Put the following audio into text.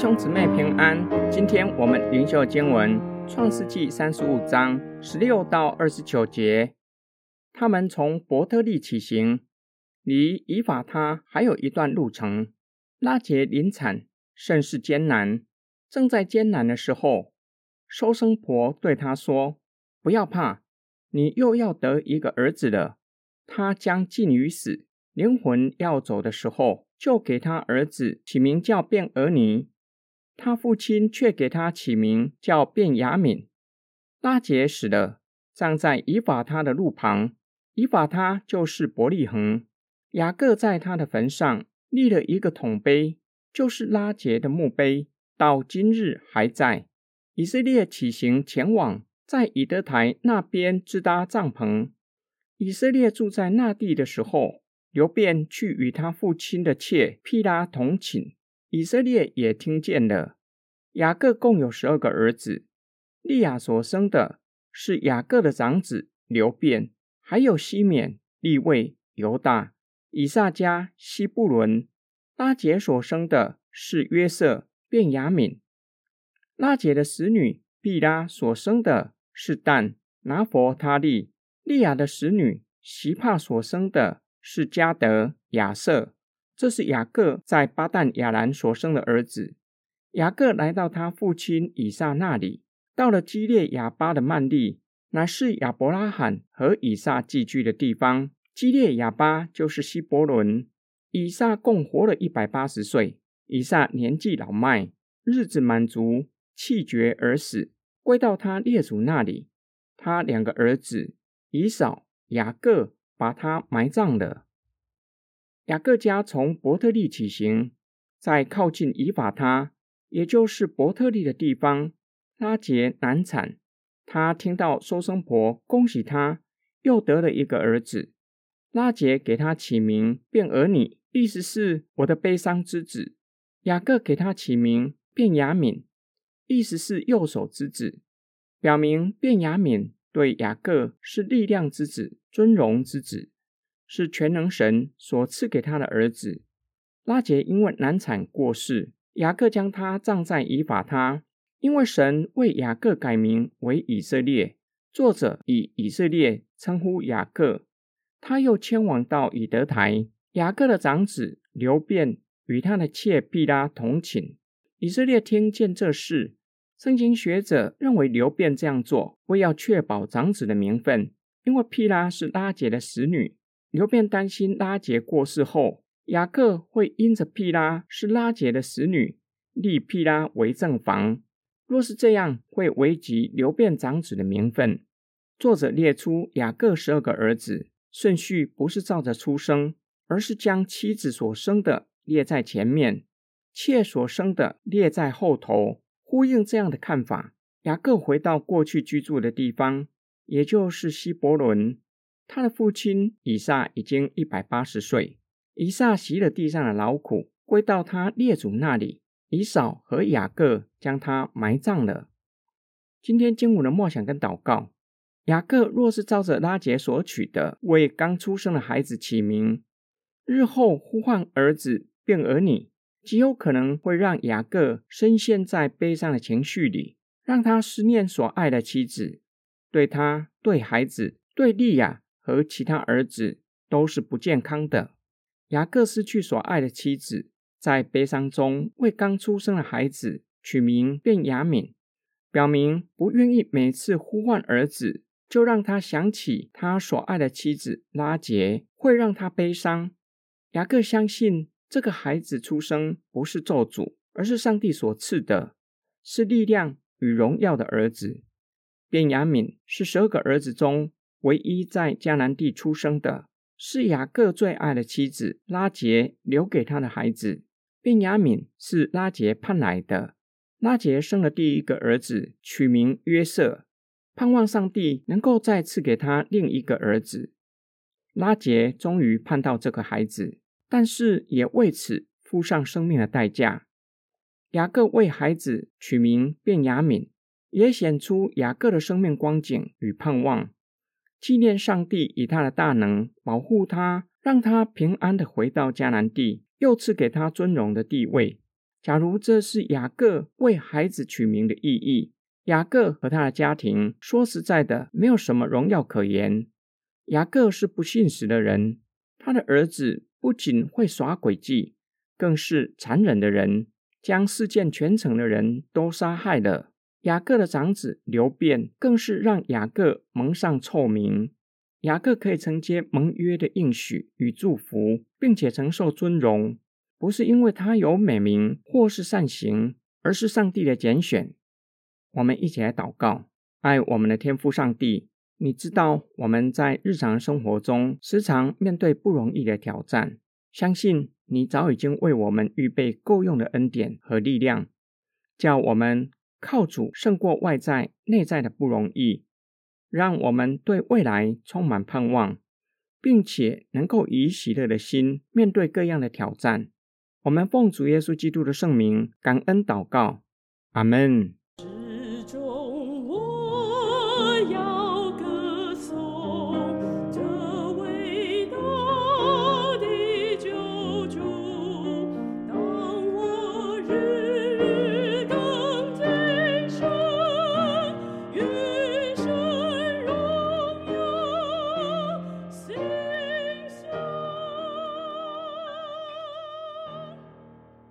兄姊妹平安。今天我们灵修经文《创世纪》三十五章十六到二十九节。他们从伯特利起行，离以法他还有一段路程。拉杰临产，甚是艰难。正在艰难的时候，收生婆对他说：“不要怕，你又要得一个儿子了。他将近于死，灵魂要走的时候，就给他儿子起名叫卞俄尼。”他父亲却给他起名叫卞雅敏。拉杰死了，葬在以法他的路旁。以法他就是伯利恒。雅各在他的坟上立了一个铜碑，就是拉杰的墓碑，到今日还在。以色列起行前往，在以德台那边支搭帐篷。以色列住在那地的时候，刘便去与他父亲的妾毗拉同寝。以色列也听见了。雅各共有十二个儿子，利亚所生的是雅各的长子刘辩，还有西缅、利位、犹大、以撒加、西布伦。拉杰所生的是约瑟、便雅敏。拉杰的使女毕拉所生的是但、拿佛他利。利亚的使女席帕所生的是加德、亚瑟。这是雅各在巴旦亚兰所生的儿子。雅各来到他父亲以撒那里，到了基列亚巴的曼利，乃是亚伯拉罕和以撒寄居的地方。基列亚巴就是希伯伦。以撒共活了一百八十岁。以撒年纪老迈，日子满足，气绝而死，归到他列祖那里。他两个儿子以扫、雅各把他埋葬了。雅各家从伯特利起行，在靠近以法他，也就是伯特利的地方，拉杰难产。他听到收生婆恭喜他，又得了一个儿子。拉杰给他起名便儿女，意思是我的悲伤之子。雅各给他起名便雅敏，意思是右手之子，表明便雅敏对雅各是力量之子、尊荣之子。是全能神所赐给他的儿子拉杰，因为难产过世，雅各将他葬在以法他。因为神为雅各改名为以色列，作者以以色列称呼雅各。他又迁往到以德台。雅各的长子刘辩与他的妾毕拉同寝。以色列听见这事，圣经学者认为刘辩这样做为要确保长子的名分，因为毕拉是拉杰的使女。刘辩担心拉杰过世后，雅各会因着毗拉是拉杰的使女，立毗拉为正房。若是这样，会危及刘辩长子的名分。作者列出雅各十二个儿子，顺序不是照着出生，而是将妻子所生的列在前面，妾所生的列在后头，呼应这样的看法。雅各回到过去居住的地方，也就是希伯伦。他的父亲以撒已经一百八十岁，以撒习了地上的劳苦，归到他列祖那里。以扫和雅各将他埋葬了。今天经文的默想跟祷告：雅各若是照着拉结所取的，为刚出生的孩子起名，日后呼唤儿子变儿女，极有可能会让雅各深陷在悲伤的情绪里，让他思念所爱的妻子，对他、对孩子、对利亚。和其他儿子都是不健康的。雅各失去所爱的妻子，在悲伤中为刚出生的孩子取名便雅敏，表明不愿意每次呼唤儿子就让他想起他所爱的妻子拉杰，会让他悲伤。雅各相信这个孩子出生不是咒诅，而是上帝所赐的，是力量与荣耀的儿子。便雅敏是十二个儿子中。唯一在迦南地出生的是雅各最爱的妻子拉杰留给他的孩子，便雅敏是拉杰盼来的。拉杰生了第一个儿子，取名约瑟，盼望上帝能够再次给他另一个儿子。拉杰终于盼到这个孩子，但是也为此付上生命的代价。雅各为孩子取名便雅敏，也显出雅各的生命光景与盼望。纪念上帝以他的大能保护他，让他平安的回到迦南地，又赐给他尊荣的地位。假如这是雅各为孩子取名的意义，雅各和他的家庭说实在的没有什么荣耀可言。雅各是不信实的人，他的儿子不仅会耍诡计，更是残忍的人，将事件全城的人都杀害了。雅各的长子刘辩更是让雅各蒙上臭名。雅各可以承接盟约的应许与祝福，并且承受尊荣，不是因为他有美名或是善行，而是上帝的拣选。我们一起来祷告，爱我们的天父上帝。你知道我们在日常生活中时常面对不容易的挑战，相信你早已经为我们预备够用的恩典和力量，叫我们靠主胜过外在内在的不容易，让我们对未来充满盼望，并且能够以喜乐的心面对各样的挑战。我们奉主耶稣基督的圣名感恩祷告，阿门。